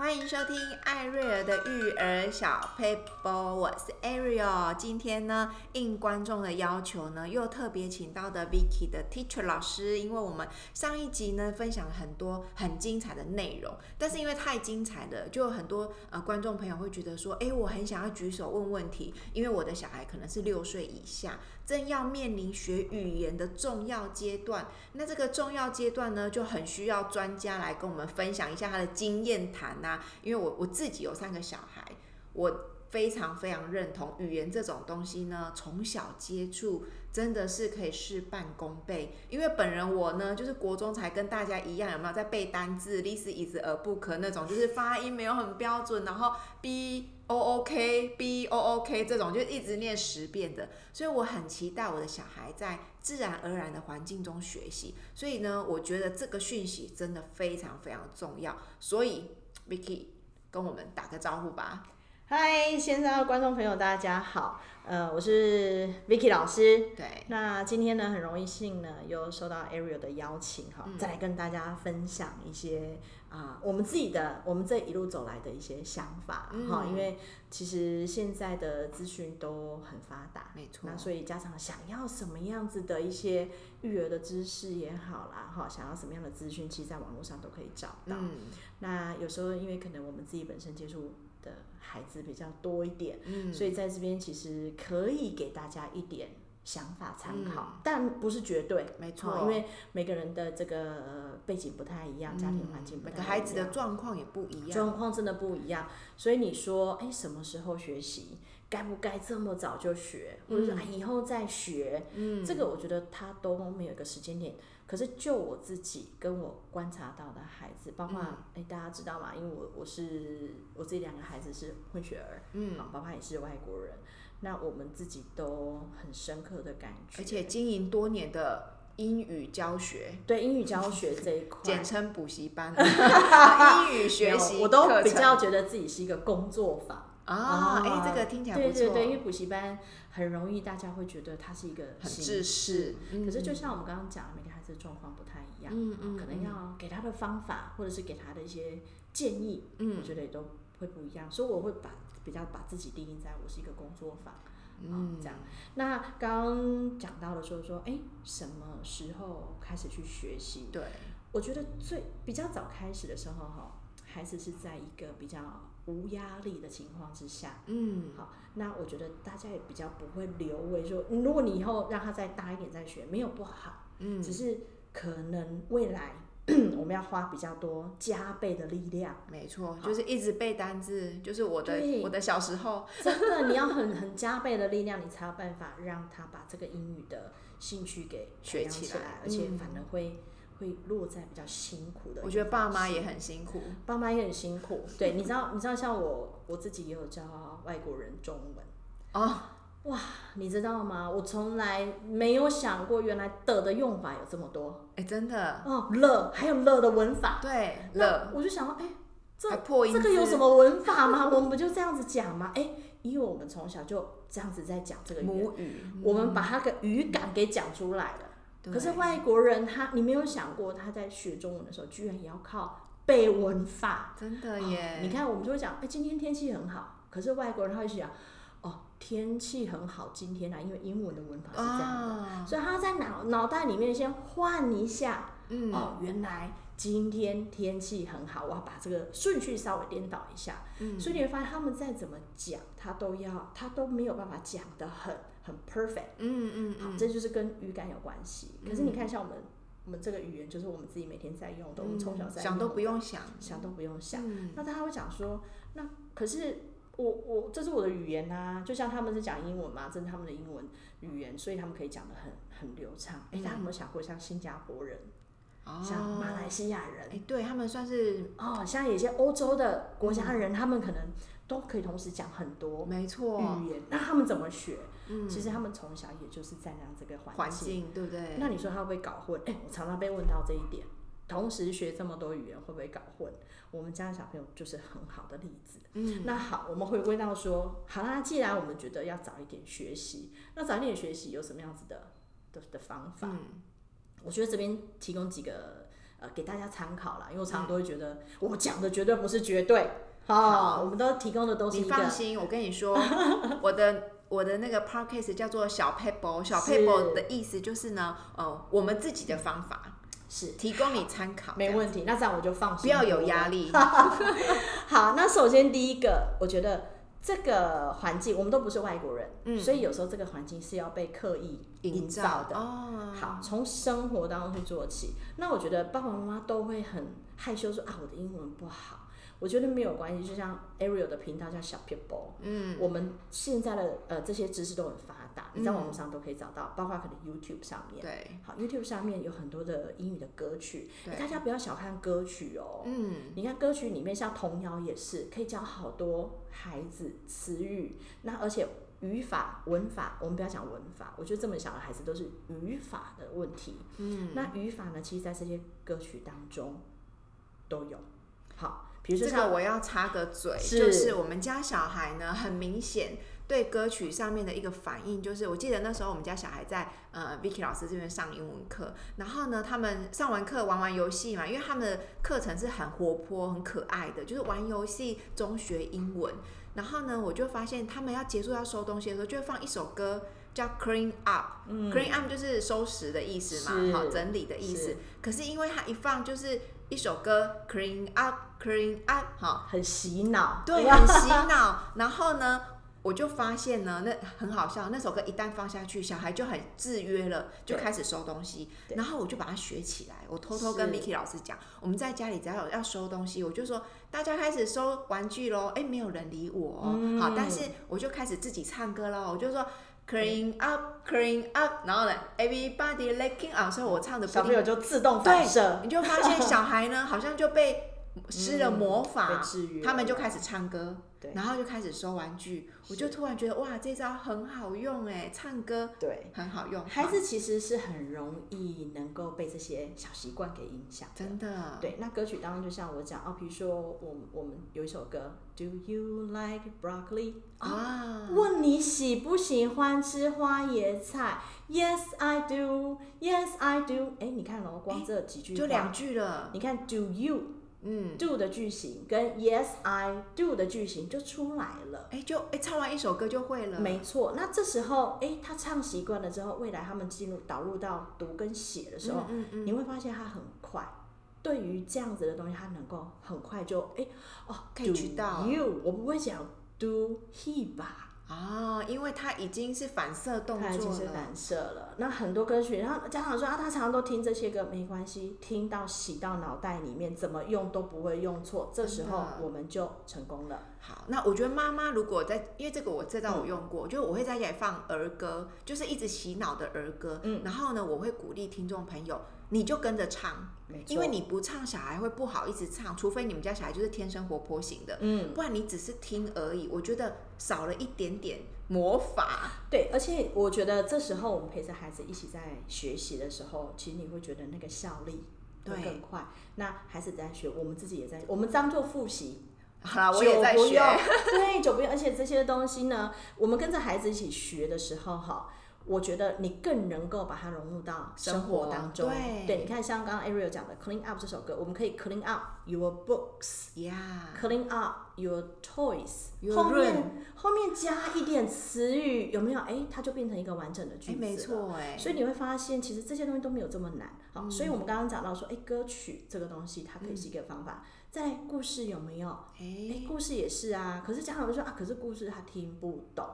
欢迎收听艾瑞尔的育儿小 paper，我是 Ariel。今天呢，应观众的要求呢，又特别请到的 Vicky 的 Teacher 老师，因为我们上一集呢分享了很多很精彩的内容，但是因为太精彩了，就有很多呃观众朋友会觉得说，哎，我很想要举手问问题，因为我的小孩可能是六岁以下。正要面临学语言的重要阶段，那这个重要阶段呢，就很需要专家来跟我们分享一下他的经验谈呐。因为我我自己有三个小孩，我非常非常认同语言这种东西呢，从小接触真的是可以事半功倍。因为本人我呢，就是国中才跟大家一样，有没有在背单字，this is a book 那种，就是发音没有很标准，然后 b。O O K B O O K 这种就一直念十遍的，所以我很期待我的小孩在自然而然的环境中学习。所以呢，我觉得这个讯息真的非常非常重要。所以 Vicky 跟我们打个招呼吧。嗨，线上的观众朋友，大家好。呃，我是 Vicky 老师。对。那今天呢，很荣幸呢，又收到 Ariel 的邀请哈，再来跟大家分享一些。啊，我们自己的，我们这一路走来的一些想法哈，嗯、因为其实现在的资讯都很发达，没错。那所以家长想要什么样子的一些育儿的知识也好啦，哈，想要什么样的资讯，其实在网络上都可以找到。嗯、那有时候因为可能我们自己本身接触的孩子比较多一点，嗯，所以在这边其实可以给大家一点。想法参考，嗯、但不是绝对，没错，因为每个人的这个背景不太一样，嗯、家庭环境不太一样，每个孩子的状况也不一样，状况真的不一样。所以你说，哎，什么时候学习？该不该这么早就学，或者是以后再学？嗯，这个我觉得他都没有一个时间点。可是就我自己跟我观察到的孩子，包括哎、嗯，大家知道吗？因为我我是我自己两个孩子是混血儿，嗯，包括也是外国人。那我们自己都很深刻的感觉，而且经营多年的英语教学，对英语教学这一块，简称补习班，英语学习，我都比较觉得自己是一个工作坊啊。哎，这个听起来不错。对对对，因为补习班很容易，大家会觉得它是一个很制式。可是就像我们刚刚讲，每个孩子状况不太一样，嗯嗯，可能要给他的方法，或者是给他的一些建议，嗯，我觉得也都会不一样。所以我会把。比较把自己定义在我是一个工作坊，嗯，这样。那刚刚讲到的说说，哎，什么时候开始去学习？对，我觉得最比较早开始的时候，哈，孩子是在一个比较无压力的情况之下，嗯，好。那我觉得大家也比较不会留位说，如果你以后让他再大一点再学，没有不好，嗯，只是可能未来。我们要花比较多加倍的力量，没错，就是一直背单字，就是我的我的小时候，真的你要很很加倍的力量，你才有办法让他把这个英语的兴趣给学起来，而且反而会会落在比较辛苦的。我觉得爸妈也很辛苦，爸妈也很辛苦。对，你知道你知道像我我自己也有教外国人中文哦。哇，你知道吗？我从来没有想过，原来的的用法有这么多。哎，真的哦，了还有了的文法。对，了，我就想到，哎，这破音这个有什么文法吗？我们不就这样子讲吗？哎，因为我们从小就这样子在讲这个母语，我们把它的语感给讲出来了。可是外国人他，你没有想过他在学中文的时候，居然也要靠背文法。真的耶！你看，我们就会讲，哎，今天天气很好。可是外国人他会想，哦。天气很好，今天啊，因为英文的文法是这样的，哦、所以他在脑脑袋里面先换一下，嗯、哦，原来今天天气很好，我要把这个顺序稍微颠倒一下，嗯、所以你会发现他们再怎么讲，他都要，他都没有办法讲得很很 perfect，嗯嗯，嗯好，这就是跟语感有关系。可是你看，像我们、嗯、我们这个语言，就是我们自己每天在用的，嗯、我们从小在用，想都不用想，想都不用想。嗯、那他会讲说，那可是。我我这是我的语言呐、啊，就像他们是讲英文嘛，这是他们的英文语言，所以他们可以讲的很很流畅。哎、欸，大家有没有想过，像新加坡人，哦、像马来西亚人，哎、欸，对他们算是哦，像有些欧洲的国家人，嗯、他们可能都可以同时讲很多没错语言。那他们怎么学？嗯、其实他们从小也就是在那样这个环境，境，对不对？那你说他会不会搞混？哎、欸，我常常被问到这一点。同时学这么多语言会不会搞混？我们家的小朋友就是很好的例子。嗯，那好，我们回归到说，好啦，既然我们觉得要早一点学习，那早一点学习有什么样子的的的方法？嗯，我觉得这边提供几个呃给大家参考啦，因为我常常都会觉得我讲的绝对不是绝对，好，我们都提供的都是一个。你放心，我跟你说，我的我的那个 podcast 叫做小 paper，，小 paper 的意思就是呢，呃，我们自己的方法是提供你参考，没问题。那这样我就放心，不要有压力。好，那首先第一个，我觉得。这个环境，我们都不是外国人，嗯，所以有时候这个环境是要被刻意营造的。哦，好，从生活当中去做起。那我觉得爸爸妈妈都会很害羞说啊，我的英文不好。我觉得没有关系，就像 Ariel 的频道叫小 People，嗯，我们现在的呃这些知识都很发达，你在网络上都可以找到，包括可能 YouTube 上面，对，好，YouTube 上面有很多的英语的歌曲，大家不要小看歌曲哦，嗯，你看歌曲里面像童谣也是可以教好多孩子词语，那而且语法文法，我们不要讲文法，我觉得这么小的孩子都是语法的问题，嗯，那语法呢，其实在这些歌曲当中都有，好。比如说这个我要插个嘴，是就是我们家小孩呢，很明显对歌曲上面的一个反应，就是我记得那时候我们家小孩在呃 Vicky 老师这边上英文课，然后呢，他们上完课玩玩游戏嘛，因为他们的课程是很活泼、很可爱的，就是玩游戏中学英文。然后呢，我就发现他们要结束要收东西的时候，就会放一首歌叫 Clean Up，Clean、嗯、Up 就是收拾的意思嘛，好整理的意思。是可是因为他一放就是。一首歌，Clean Up，Clean Up，哈，很洗脑，对，很洗脑。然后呢，我就发现呢，那很好笑。那首歌一旦放下去，小孩就很制约了，就开始收东西。然后我就把它学起来。我偷偷跟 Vicky 老师讲，我们在家里只要有要收东西，我就说大家开始收玩具喽。哎，没有人理我，好，但是我就开始自己唱歌喽。我就说。Clean up, clean up，然后呢，Everybody looking up，所以我唱的小朋友就自动反射，你就发现小孩呢，好像就被施了魔法，嗯、他们就开始唱歌。对然后就开始收玩具，我就突然觉得哇，这招很好用哎，唱歌对很好用。孩子其实是很容易能够被这些小习惯给影响，真的。对，那歌曲当中就像我讲哦，比如说我我们有一首歌，Do you like broccoli？啊，问你喜不喜欢吃花椰菜？Yes I do, Yes I do。哎，你看哦，光这几句就两句了。你看 Do you？嗯，do 的句型跟 Yes I do 的句型就出来了，哎，就哎唱完一首歌就会了。没错，那这时候哎，他唱习惯了之后，未来他们进入导入到读跟写的时候，嗯嗯嗯、你会发现他很快。对于这样子的东西，他能够很快就哎哦可以知道。You，我不会讲 do he 吧。啊，因为他已经是反射动作了，已经是反射了。那很多歌曲，然后家长说啊，他常常都听这些歌，没关系，听到洗到脑袋里面，怎么用都不会用错。这时候我们就成功了。好，那我觉得妈妈如果在，因为这个我这道我用过，嗯、就我会在家里放儿歌，就是一直洗脑的儿歌。嗯，然后呢，我会鼓励听众朋友。你就跟着唱，因为你不唱，小孩会不好意思唱。除非你们家小孩就是天生活泼型的，嗯，不然你只是听而已。我觉得少了一点点魔法。对，而且我觉得这时候我们陪着孩子一起在学习的时候，其实你会觉得那个效力会更快。那孩子在学，我们自己也在，我们当做复习。好啦，我也在学。对，就不用。而且这些东西呢，我们跟着孩子一起学的时候，哈。我觉得你更能够把它融入到生活当中。对，对，你看像刚刚 Ariel 讲的《Clean Up》这首歌，我们可以 clean up your books，yeah，clean up your toys，后面后面加一点词语，有没有？哎，它就变成一个完整的句子。没错，哎，所以你会发现，其实这些东西都没有这么难。好，所以我们刚刚讲到说，哎，歌曲这个东西，它可以是一个方法。在故事有没有？哎，故事也是啊。可是家长会说啊，可是故事他听不懂。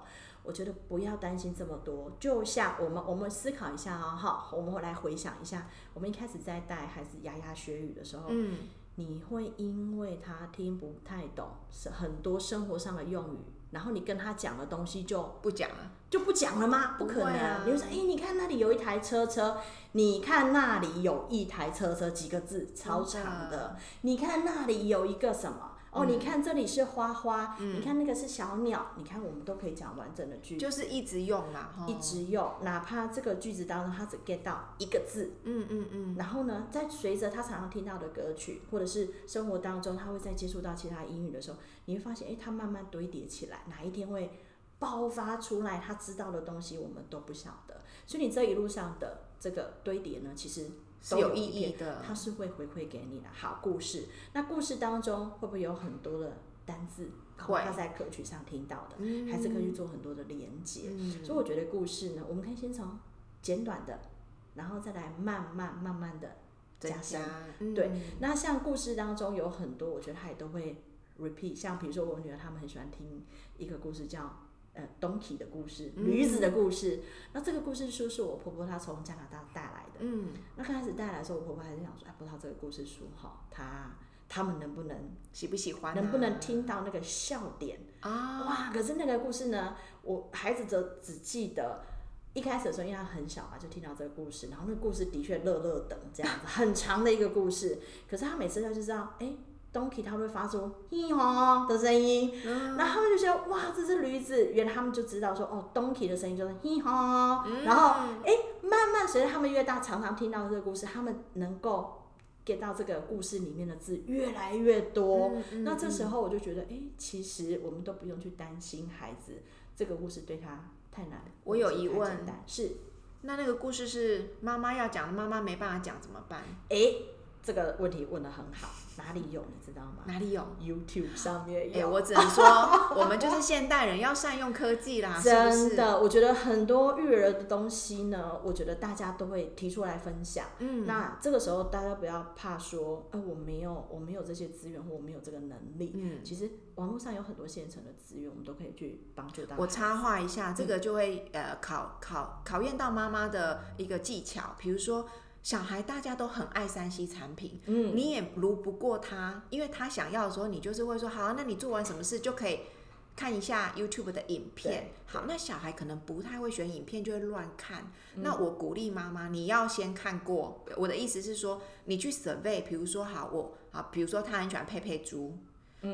我觉得不要担心这么多，就像我们我们思考一下哦，好，我们来回想一下，我们一开始在带孩子牙牙学语的时候，嗯，你会因为他听不太懂，是很多生活上的用语，然后你跟他讲的东西就不讲了，就不讲了吗？不可能，啊，你会说，哎，你看那里有一台车车，你看那里有一台车车，几个字超长的，你看那里有一个什么？哦，你看这里是花花，嗯、你看那个是小鸟，你看我们都可以讲完整的句子，就是一直用啦，一直用，哪怕这个句子当中他只 get 到一个字，嗯嗯嗯，嗯嗯然后呢，在随着他常常听到的歌曲，或者是生活当中他会再接触到其他英语的时候，你会发现，哎，他慢慢堆叠起来，哪一天会爆发出来，他知道的东西我们都不晓得，所以你这一路上的这个堆叠呢，其实是有意义的，它是会回馈给你的好故事。那故事当中会不会有很多的单字？会，他在歌曲上听到的，嗯、还是可以去做很多的连接。嗯、所以我觉得故事呢，我们可以先从简短的，然后再来慢慢慢慢的加深。嗯、对，那像故事当中有很多，我觉得他也都会 repeat。像比如说我女儿他们很喜欢听一个故事叫呃 Donkey 的故事，驴子的故事。嗯、那这个故事书是我婆婆她从加拿大带来的。嗯，那刚开始带来的时候，我婆婆还是想说，哎，不知道这个故事书哈，她。他们能不能喜不喜欢？能不能听到那个笑点啊？哇！可是那个故事呢，我孩子则只记得一开始的时候，因为他很小嘛，就听到这个故事。然后那个故事的确乐乐等这样子，很长的一个故事。可是他每次他就知道，哎，Donkey 他会发出嘿吼的声音，然后他们就觉得哇，这是驴子。原来他们就知道说，哦，Donkey 的声音就是嘿吼。然后哎，慢慢随着他们越大，常常听到这个故事，他们能够。get 到这个故事里面的字越来越多，嗯嗯、那这时候我就觉得，哎、欸，其实我们都不用去担心孩子这个故事对他太难。我有疑问，是，那那个故事是妈妈要讲，妈妈没办法讲怎么办？哎、欸，这个问题问的很好。哪里有你知道吗？哪里有？YouTube 上面有。哎，我只能说，我们就是现代人要善用科技啦。真的，我觉得很多育儿的东西呢，我觉得大家都会提出来分享。嗯，那这个时候大家不要怕说，哎，我没有，我没有这些资源，或我没有这个能力。嗯，其实网络上有很多现成的资源，我们都可以去帮助大家。我插话一下，这个就会呃考考考验到妈妈的一个技巧，比如说。小孩大家都很爱三 C 产品，嗯，你也如不过他，因为他想要的时候，你就是会说好，那你做完什么事就可以看一下 YouTube 的影片。好，那小孩可能不太会选影片，就会乱看。嗯、那我鼓励妈妈，你要先看过。我的意思是说，你去 survey，比如说好，我好，比如说他很喜欢佩佩猪。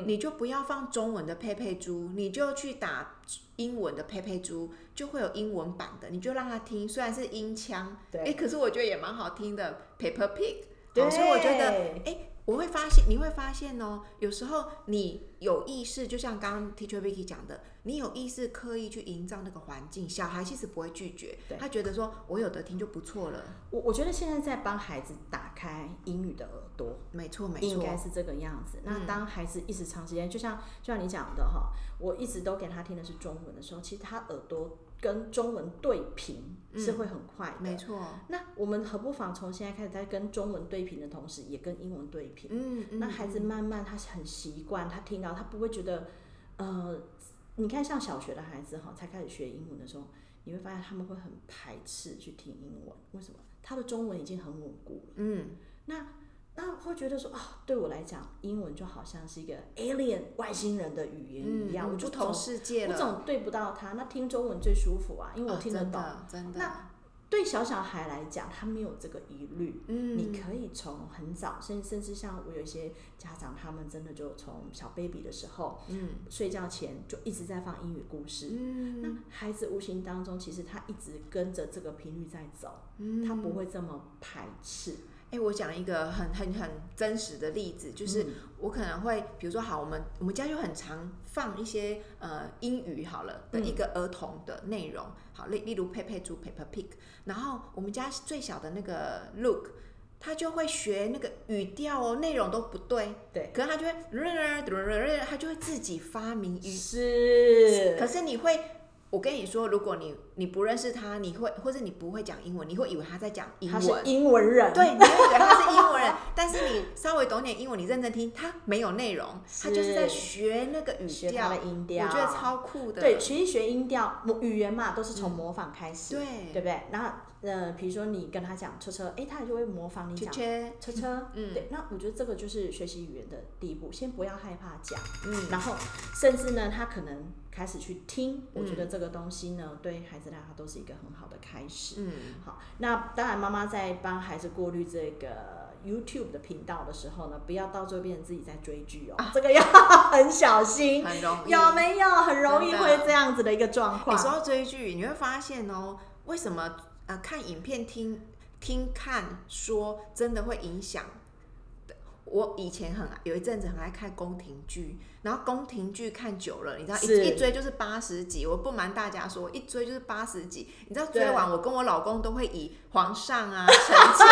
你就不要放中文的佩佩猪，你就去打英文的佩佩猪，就会有英文版的，你就让他听，虽然是音腔，对，哎，可是我觉得也蛮好听的，Paper Pig，对，所以我觉得，哎。我会发现，你会发现哦，有时候你有意识，就像刚刚 Teacher Vicky 讲的，你有意识刻意去营造那个环境，小孩其实不会拒绝，对。他觉得说我有的听就不错了。我我觉得现在在帮孩子打开英语的耳朵，没错没错，应该是这个样子。嗯、那当孩子一直长时间，就像就像你讲的哈，我一直都给他听的是中文的时候，其实他耳朵。跟中文对平是会很快的，嗯、没错。那我们何不妨从现在开始，在跟中文对平的同时，也跟英文对平。嗯，嗯，那孩子慢慢他很习惯，他听到他不会觉得，呃，你看像小学的孩子哈，才开始学英文的时候，你会发现他们会很排斥去听英文，为什么？他的中文已经很稳固了。嗯，那。那会觉得说啊、哦，对我来讲，英文就好像是一个 alien 外星人的语言一样，嗯、我就同世界了，我总对不到他。那听中文最舒服啊，因为我听得懂。哦、真的，真的。那对小小孩来讲，他没有这个疑虑。嗯，你可以从很早，甚甚至像我有一些家长，他们真的就从小 baby 的时候，嗯，睡觉前就一直在放英语故事。嗯，那孩子无形当中，其实他一直跟着这个频率在走，嗯，他不会这么排斥。哎，我讲一个很很很真实的例子，就是我可能会，比如说，好，我们我们家就很常放一些呃英语好了的一个儿童的内容，好例例如佩佩猪 Peppa Pig，然后我们家最小的那个 Look，他就会学那个语调哦，内容都不对，对，可是他就会，他就会自己发明语，是，可是你会。我跟你说，如果你你不认识他，你会或者你不会讲英文，你会以为他在讲英文。他是英文人。对，你会以为他是英文人，但是你稍微懂点英文，你认真听，他没有内容，他就是在学那个语调，的音调，我觉得超酷的。对，学一学音调，语言嘛，都是从模仿开始，嗯、对，对不对？然后呃，比如说你跟他讲车车，哎，他也就会模仿你讲车车，嗯，对。那我觉得这个就是学习语言的第一步，先不要害怕讲，嗯，然后甚至呢，他可能。开始去听，我觉得这个东西呢，嗯、对孩子来讲都是一个很好的开始。嗯，好，那当然妈妈在帮孩子过滤这个 YouTube 的频道的时候呢，不要到最后变成自己在追剧哦，啊、这个要 很小心。很容易有没有？很容易会这样子的一个状况。你说到追剧，你会发现哦，为什么呃看影片听听看说真的会影响？我以前很有一阵子很爱看宫廷剧，然后宫廷剧看久了，你知道一一追就是八十集。我不瞒大家说，一追就是八十集。你知道追完，我跟我老公都会以皇上啊、臣妾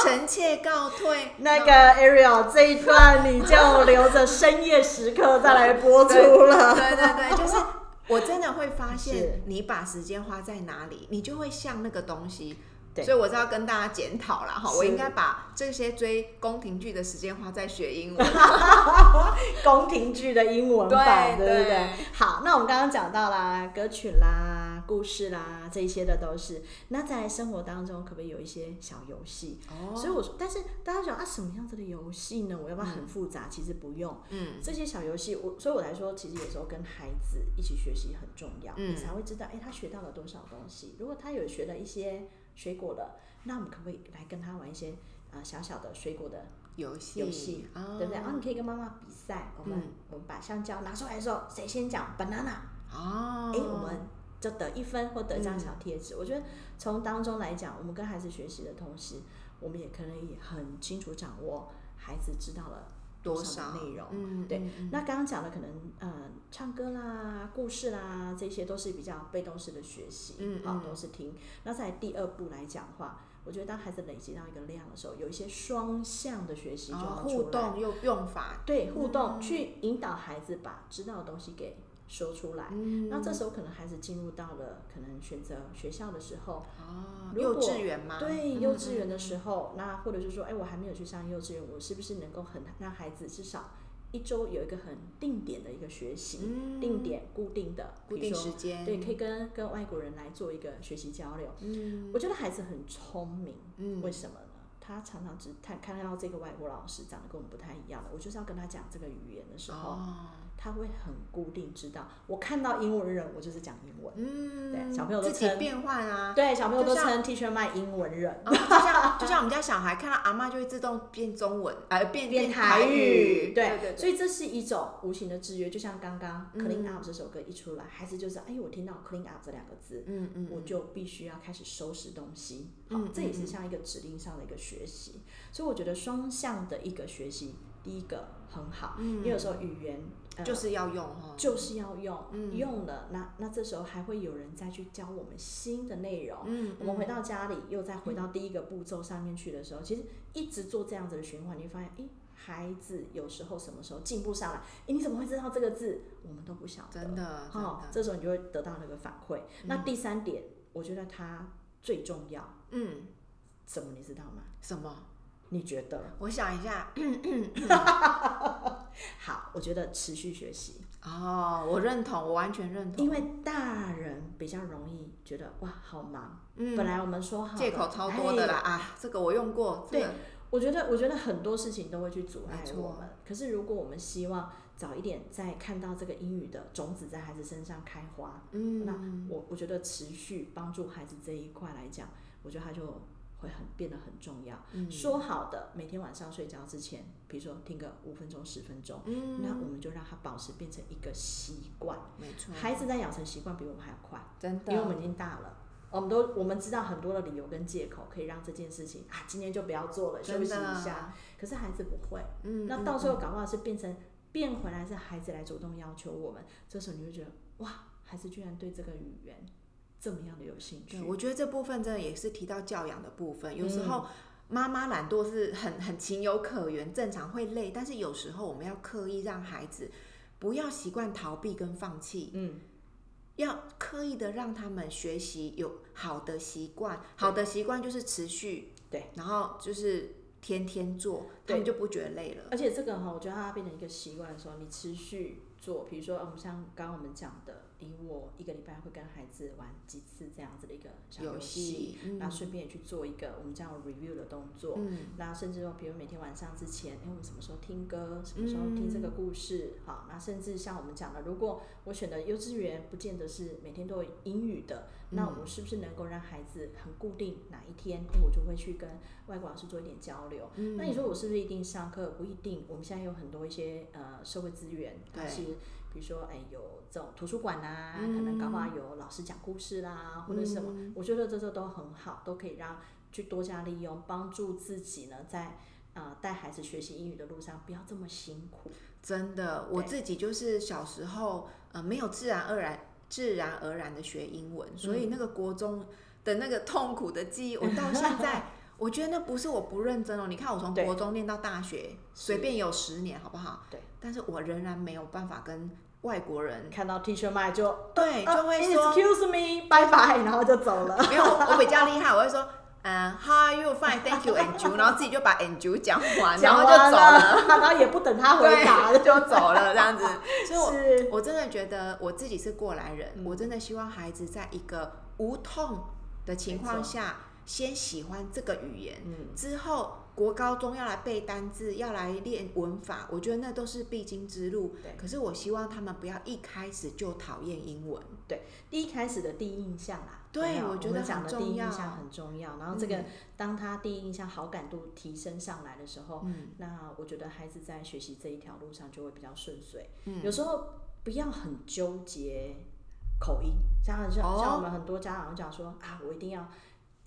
臣妾告退。那个 Ariel 这一段你就留着深夜时刻再来播出了。对对对，就是我真的会发现，你把时间花在哪里，你就会像那个东西。所以我是要跟大家检讨了哈，我应该把这些追宫廷剧的时间花在学英文。宫廷剧的英文版，对，对不对？好，那我们刚刚讲到啦，歌曲啦、故事啦，这些的都是。那在生活当中，可不可以有一些小游戏？哦。所以我说，但是大家想啊，什么样子的游戏呢？我要不要很复杂？嗯、其实不用。嗯。这些小游戏，我所以我来说，其实有时候跟孩子一起学习很重要，嗯、你才会知道，哎，他学到了多少东西。如果他有学了一些。水果的，那我们可不可以来跟他玩一些啊、呃、小小的水果的游戏？游戏，哦、对不对？然后你可以跟妈妈比赛，我们、嗯、我们把香蕉拿出来的时候，谁先讲 banana？哦，哎，我们就得一分或得一张小贴纸。嗯、我觉得从当中来讲，我们跟孩子学习的同时，我们也可以很清楚掌握孩子知道了。多少内容？嗯，对。嗯、那刚刚讲的可能，呃，唱歌啦、故事啦，这些都是比较被动式的学习，嗯，好、嗯，都是听。那在第二步来讲话，我觉得当孩子累积到一个量的时候，有一些双向的学习就互动又用法，对，互动、嗯、去引导孩子把知道的东西给。说出来，嗯、那这时候可能孩子进入到了可能选择学校的时候，哦，幼稚园吗？对，幼稚园的时候，嗯、那或者是说，哎，我还没有去上幼稚园，我是不是能够很让孩子至少一周有一个很定点的一个学习，嗯、定点固定的固定时间，对，可以跟跟外国人来做一个学习交流。嗯，我觉得孩子很聪明，嗯，为什么呢？他常常只看看到这个外国老师长得跟我们不太一样的，我就是要跟他讲这个语言的时候。哦他会很固定知道，我看到英文人，我就是讲英文。嗯，对，小朋友都自己变换啊。对，小朋友都称 teacher 卖英文人。就像就像我们家小孩看到阿妈就会自动变中文，呃，变变台语。对对对。所以这是一种无形的制约，就像刚刚 clean up 这首歌一出来，孩子就是哎，我听到 clean up 这两个字，嗯嗯，我就必须要开始收拾东西。好，这也是像一个指令上的一个学习。所以我觉得双向的一个学习，第一个很好，因为有时候语言。就是要用就是要用，嗯、用了那那这时候还会有人再去教我们新的内容。嗯，我们回到家里又再回到第一个步骤上面去的时候，嗯、其实一直做这样子的循环，你会发现，诶，孩子有时候什么时候进步上来，诶，你怎么会知道这个字？我们都不晓得。真的，哈，这时候你就会得到那个反馈。嗯、那第三点，我觉得它最重要。嗯，什么你知道吗？什么？你觉得？我想一下。好，我觉得持续学习。哦，我认同，我完全认同。因为大人比较容易觉得哇，好忙。嗯。本来我们说好。借口超多的啦啊！这个我用过。对，我觉得，我觉得很多事情都会去阻碍我们。可是如果我们希望早一点再看到这个英语的种子在孩子身上开花，嗯，那我我觉得持续帮助孩子这一块来讲，我觉得他就。会很变得很重要。嗯、说好的每天晚上睡觉之前，比如说听个五分钟、十分钟，嗯、那我们就让他保持变成一个习惯。没错，孩子在养成习惯比我们还要快，真的，因为我们已经大了，我们都我们知道很多的理由跟借口可以让这件事情啊，今天就不要做了，休息一下。可是孩子不会，嗯，那到时候搞不好是变成、嗯、变回来是孩子来主动要求我们，这时候你就觉得哇，孩子居然对这个语言。这么样的有兴趣，我觉得这部分真的也是提到教养的部分。有时候妈妈懒惰是很很情有可原，正常会累，但是有时候我们要刻意让孩子不要习惯逃避跟放弃，嗯，要刻意的让他们学习有好的习惯，好的习惯就是持续，对，然后就是天天做，他们就不觉得累了。而且这个哈，我觉得它变成一个习惯的时候，你持续做，比如说我们像刚刚我们讲的。以我一个礼拜会跟孩子玩几次这样子的一个小游戏，那顺便也去做一个我们叫 review 的动作。那、嗯、甚至说，比如每天晚上之前，哎，我们什么时候听歌，什么时候听这个故事？嗯、好，那甚至像我们讲的，如果我选的幼稚园不见得是每天都有英语的，嗯、那我们是不是能够让孩子很固定哪一天，哎，我就会去跟外国老师做一点交流？嗯、那你说我是不是一定上课？不一定。我们现在有很多一些呃社会资源，但是。比如说，哎，有这种图书馆啊，嗯、可能刚好有老师讲故事啦，或者什么，嗯、我觉得这这都很好，都可以让去多加利用，帮助自己呢，在啊、呃、带孩子学习英语的路上不要这么辛苦。真的，我自己就是小时候呃没有自然而然、自然而然的学英文，所以那个国中的那个痛苦的记忆，我到现在。我觉得那不是我不认真哦。你看我从国中念到大学，随便有十年，好不好？对。但是我仍然没有办法跟外国人看到 Teacher Mike 就对，就会说 Excuse me，拜拜，然后就走了。没有，我比较厉害，我会说嗯，How are you? Fine, thank you, and you。然后自己就把 and you 讲完，然后就走了，然后也不等他回答就走了，这样子。所以我我真的觉得我自己是过来人，我真的希望孩子在一个无痛的情况下。先喜欢这个语言，嗯、之后国高中要来背单字，要来练文法，我觉得那都是必经之路。对，可是我希望他们不要一开始就讨厌英文。对，第一开始的第一印象啦，对，我觉得讲的第一印象很重要。然后这个，嗯、当他第一印象好感度提升上来的时候，嗯，那我觉得孩子在学习这一条路上就会比较顺遂。嗯，有时候不要很纠结口音，像像像我们很多家长讲说啊，我一定要。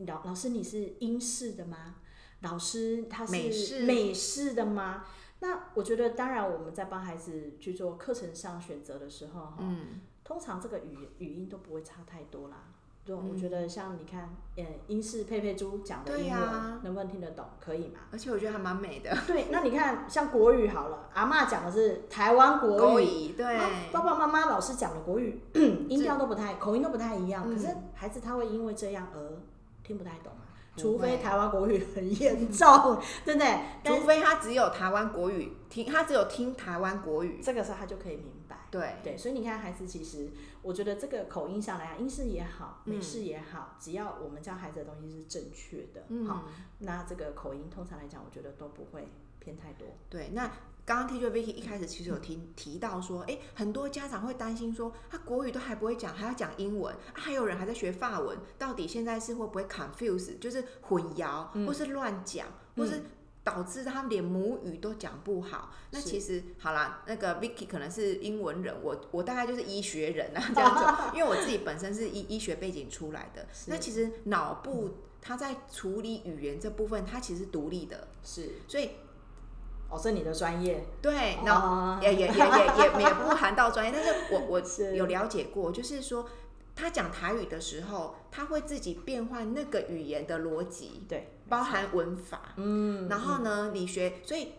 老老师，你是英式的吗？老师他是美式美式的吗？那我觉得，当然我们在帮孩子去做课程上选择的时候，哈、嗯，通常这个语语音都不会差太多啦。对，嗯、我觉得像你看，呃，英式佩佩猪讲的英文，啊、能不能听得懂？可以吗？而且我觉得还蛮美的。对，那你看像国语好了，阿嬷讲的是台湾国语，国语对，爸爸妈妈老师讲的国语，音调都不太，口音都不太一样。嗯、可是孩子他会因为这样而。听不太懂啊，除非台湾国语很严重，对不对？除非他只有台湾国语听，他只有听台湾国语，这个时候他就可以明白。对对，所以你看，孩子其实，我觉得这个口音上来啊，英式也好，美式也好，嗯、只要我们教孩子的东西是正确的，嗯、好，那这个口音通常来讲，我觉得都不会偏太多。对，那。刚刚 Teacher Vicky 一开始其实有提提到说，哎，很多家长会担心说，他国语都还不会讲，还要讲英文，啊，还有人还在学法文，到底现在是会不会 confuse，就是混淆，或是乱讲，嗯、或是导致他连母语都讲不好？嗯、那其实好啦，那个 Vicky 可能是英文人，我我大概就是医学人啊，这样子，因为我自己本身是医医学背景出来的。那其实脑部它在处理语言这部分，它其实是独立的，是，所以。哦，是你的专业，对，然后也也也也也也不含到专业，但是我我 有了解过，就是说他讲台语的时候，他会自己变换那个语言的逻辑，对，包含文法，嗯，然后呢，你学，所以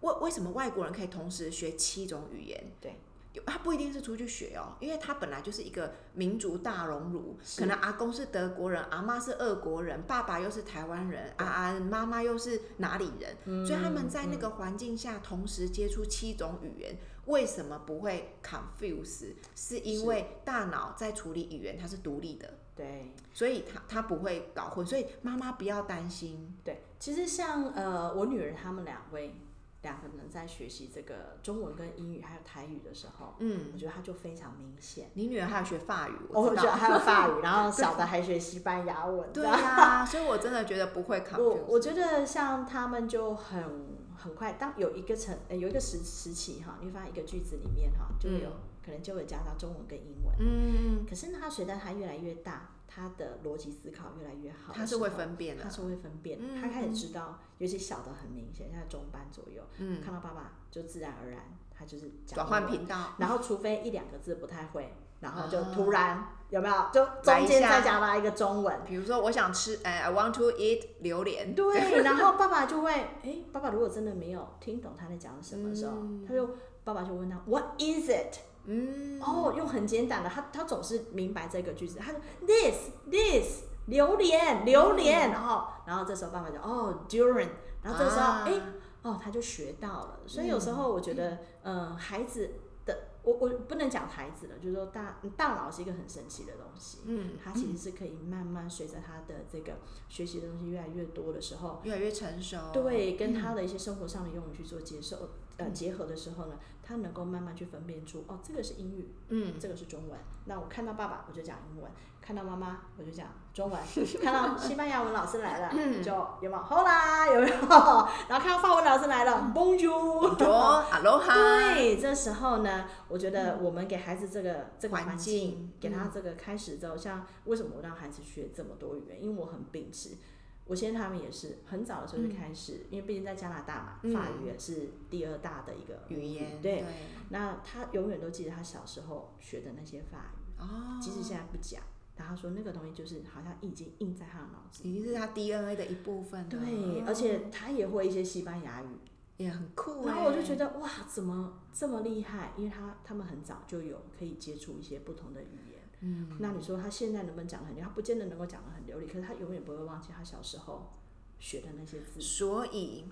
为为什么外国人可以同时学七种语言？对。他不一定是出去学哦，因为他本来就是一个民族大熔炉，可能阿公是德国人，阿妈是俄国人，爸爸又是台湾人，对啊妈妈又是哪里人，嗯、所以他们在那个环境下同时接触七种语言，嗯、为什么不会 confuse？是因为大脑在处理语言它是独立的，对，所以他他不会搞混，所以妈妈不要担心。对，其实像呃我女儿他们两位。两个人在学习这个中文跟英语还有台语的时候，嗯，我觉得他就非常明显。你女儿还有学法语，我知道，哦、还有法语，然后小的还学西班牙文。对啊，所以我真的觉得不会考。我我觉得像他们就很很快，当有一个层，有一个时时期哈，你会发现一个句子里面哈，就有、嗯、可能就会加到中文跟英文。嗯，可是呢，他随着他越来越大。他的逻辑思考越来越好，他是会分辨的，他是会分辨，嗯、他开始知道，尤其小的很明显，现在中班左右，嗯，看到爸爸就自然而然，他就是转换频道，然后除非一两个字不太会，然后就突然、哦、有没有，就中间再加了一个中文，比如说我想吃，哎，I want to eat 榴莲，对，然后爸爸就会，哎，爸爸如果真的没有听懂他在讲什么时候，嗯、他就爸爸就问他，What is it？嗯，哦，用很简单的，他他总是明白这个句子。他说 this this 榴莲榴莲，然后然后这时候爸爸就哦 during，然后这时候哎、啊、哦他就学到了。所以有时候我觉得，嗯、呃，孩子的我我不能讲孩子了，就是说大大脑是一个很神奇的东西。嗯，他其实是可以慢慢随着他的这个学习的东西越来越多的时候，越来越成熟。对，跟他的一些生活上的用语去做接受。呃，结合的时候呢，他能够慢慢去分辨出，哦，这个是英语，嗯，这个是中文。那我看到爸爸，我就讲英文；看到妈妈，我就讲中文；看到西班牙文老师来了，嗯、就有没有？Hola，有没有？然后看到法文老师来了，Bonjour，Aloha。对，这时候呢，我觉得我们给孩子这个、嗯、这个环境，环境给他这个开始之后，像为什么我让孩子学这么多语言？因为我很秉持。我现在他们也是很早的时候就开始，嗯、因为毕竟在加拿大嘛，嗯、法语也是第二大的一个语言。对，对那他永远都记得他小时候学的那些法语，哦、即使现在不讲，然后说那个东西就是好像已经印在他的脑子里，已经是他 DNA 的一部分了。对，而且他也会一些西班牙语，也很酷。然后我就觉得哇，怎么这么厉害？因为他他们很早就有可以接触一些不同的语言。嗯，那你说他现在能不能讲得很流利？他不见得能够讲得很流利，可是他永远不会忘记他小时候学的那些字。所以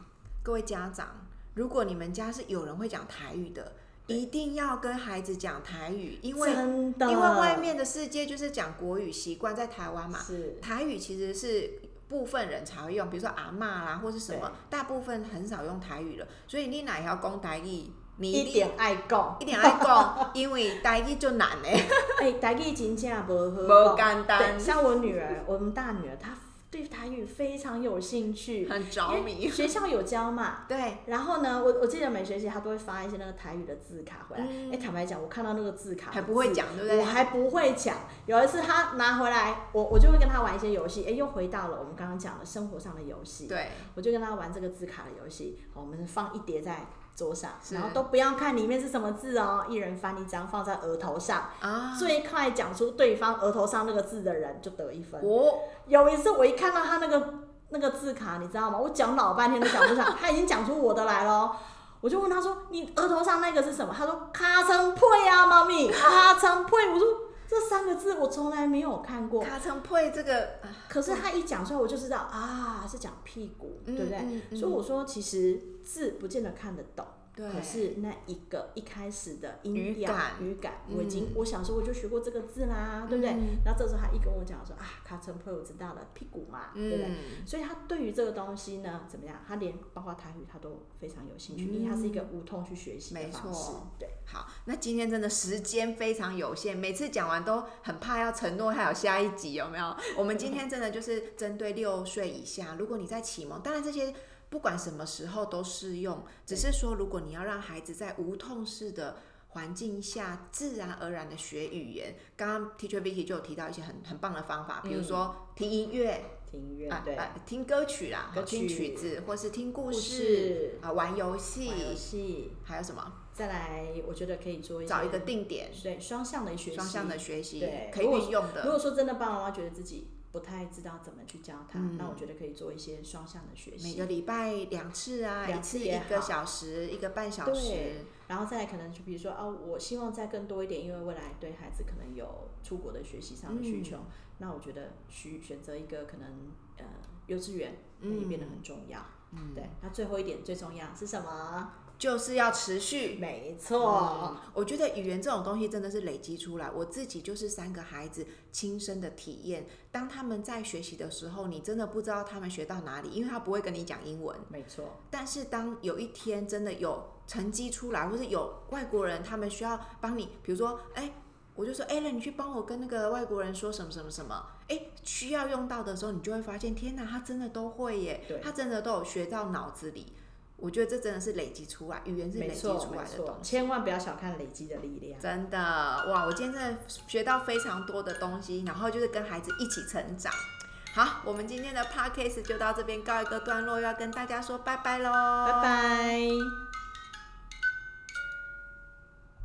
各位家长，如果你们家是有人会讲台语的，一定要跟孩子讲台语，因为因为外面的世界就是讲国语习惯，在台湾嘛，是台语其实是部分人才会用，比如说阿嬷啦或是什么，大部分很少用台语了。所以你哪要讲台语，你一点爱讲，一点爱讲，因为台语就难嘞。哎、欸，台语真正无好，无简单。像我女儿，我们大女儿她。对台语非常有兴趣，很着迷。学校有教嘛？对。然后呢，我我记得每学期她都会发一些那个台语的字卡回来。哎、嗯，坦白讲，我看到那个字卡字还不会讲，对不对？我还不会讲。有一次她拿回来，我我就会跟她玩一些游戏。哎，又回到了我们刚刚讲的生活上的游戏。对。我就跟她玩这个字卡的游戏。我们放一叠在桌上，然后都不要看里面是什么字哦，一人翻一张放在额头上，啊、最快讲出对方额头上那个字的人就得一分。哦，有一次我一看到他那个那个字卡，你知道吗？我讲老半天都讲不上，他已经讲出我的来了。我就问他说：“你额头上那个是什么？”他说：“卡层配啊，妈咪，卡层配。”我说：“这三个字我从来没有看过。”卡层配这个，可是他一讲出来，我就知道啊，是讲屁股，对不对？嗯嗯、所以我说，其实字不见得看得懂。可是那一个一开始的音调、语感，我已经我小时候我就学过这个字啦，对不对？然后这时候他一跟我讲说啊，卡成配我知道了，屁股嘛，对不对？所以他对于这个东西呢，怎么样？他连包括台语他都非常有兴趣，因为他是一个无痛去学习的方式。对，好，那今天真的时间非常有限，每次讲完都很怕要承诺还有下一集，有没有？我们今天真的就是针对六岁以下，如果你在启蒙，当然这些。不管什么时候都适用，只是说，如果你要让孩子在无痛式的环境下自然而然的学语言，刚刚 Teacher Vicky 就有提到一些很很棒的方法，比如说听音乐、听音乐，对，听歌曲啦，歌曲听曲子，或是听故事啊，玩游戏，玩游戏，还有什么？再来，我觉得可以做一找一个定点，对，双向的学习，双向的学习，对，可以运用的。如果说真的爸爸妈妈觉得自己不太知道怎么去教他，嗯、那我觉得可以做一些双向的学习，每个礼拜两次啊，两次一次一个小时，一个半小时。对，然后再来可能就比如说啊，我希望再更多一点，因为未来对孩子可能有出国的学习上的需求，嗯、那我觉得需选择一个可能呃幼稚园也变得很重要。嗯，对。那最后一点最重要是什么？就是要持续，没错。嗯，我觉得语言这种东西真的是累积出来。我自己就是三个孩子亲身的体验。当他们在学习的时候，你真的不知道他们学到哪里，因为他不会跟你讲英文。没错。但是当有一天真的有成绩出来，或是有外国人他们需要帮你，比如说，哎，我就说，哎，那你去帮我跟那个外国人说什么什么什么，哎，需要用到的时候，你就会发现，天哪，他真的都会耶，他真的都有学到脑子里。我觉得这真的是累积出来，语言是累积出来的东西，千万不要小看累积的力量。真的，哇！我今天真的学到非常多的东西，然后就是跟孩子一起成长。好，我们今天的 podcast 就到这边告一个段落，要跟大家说拜拜喽，拜拜。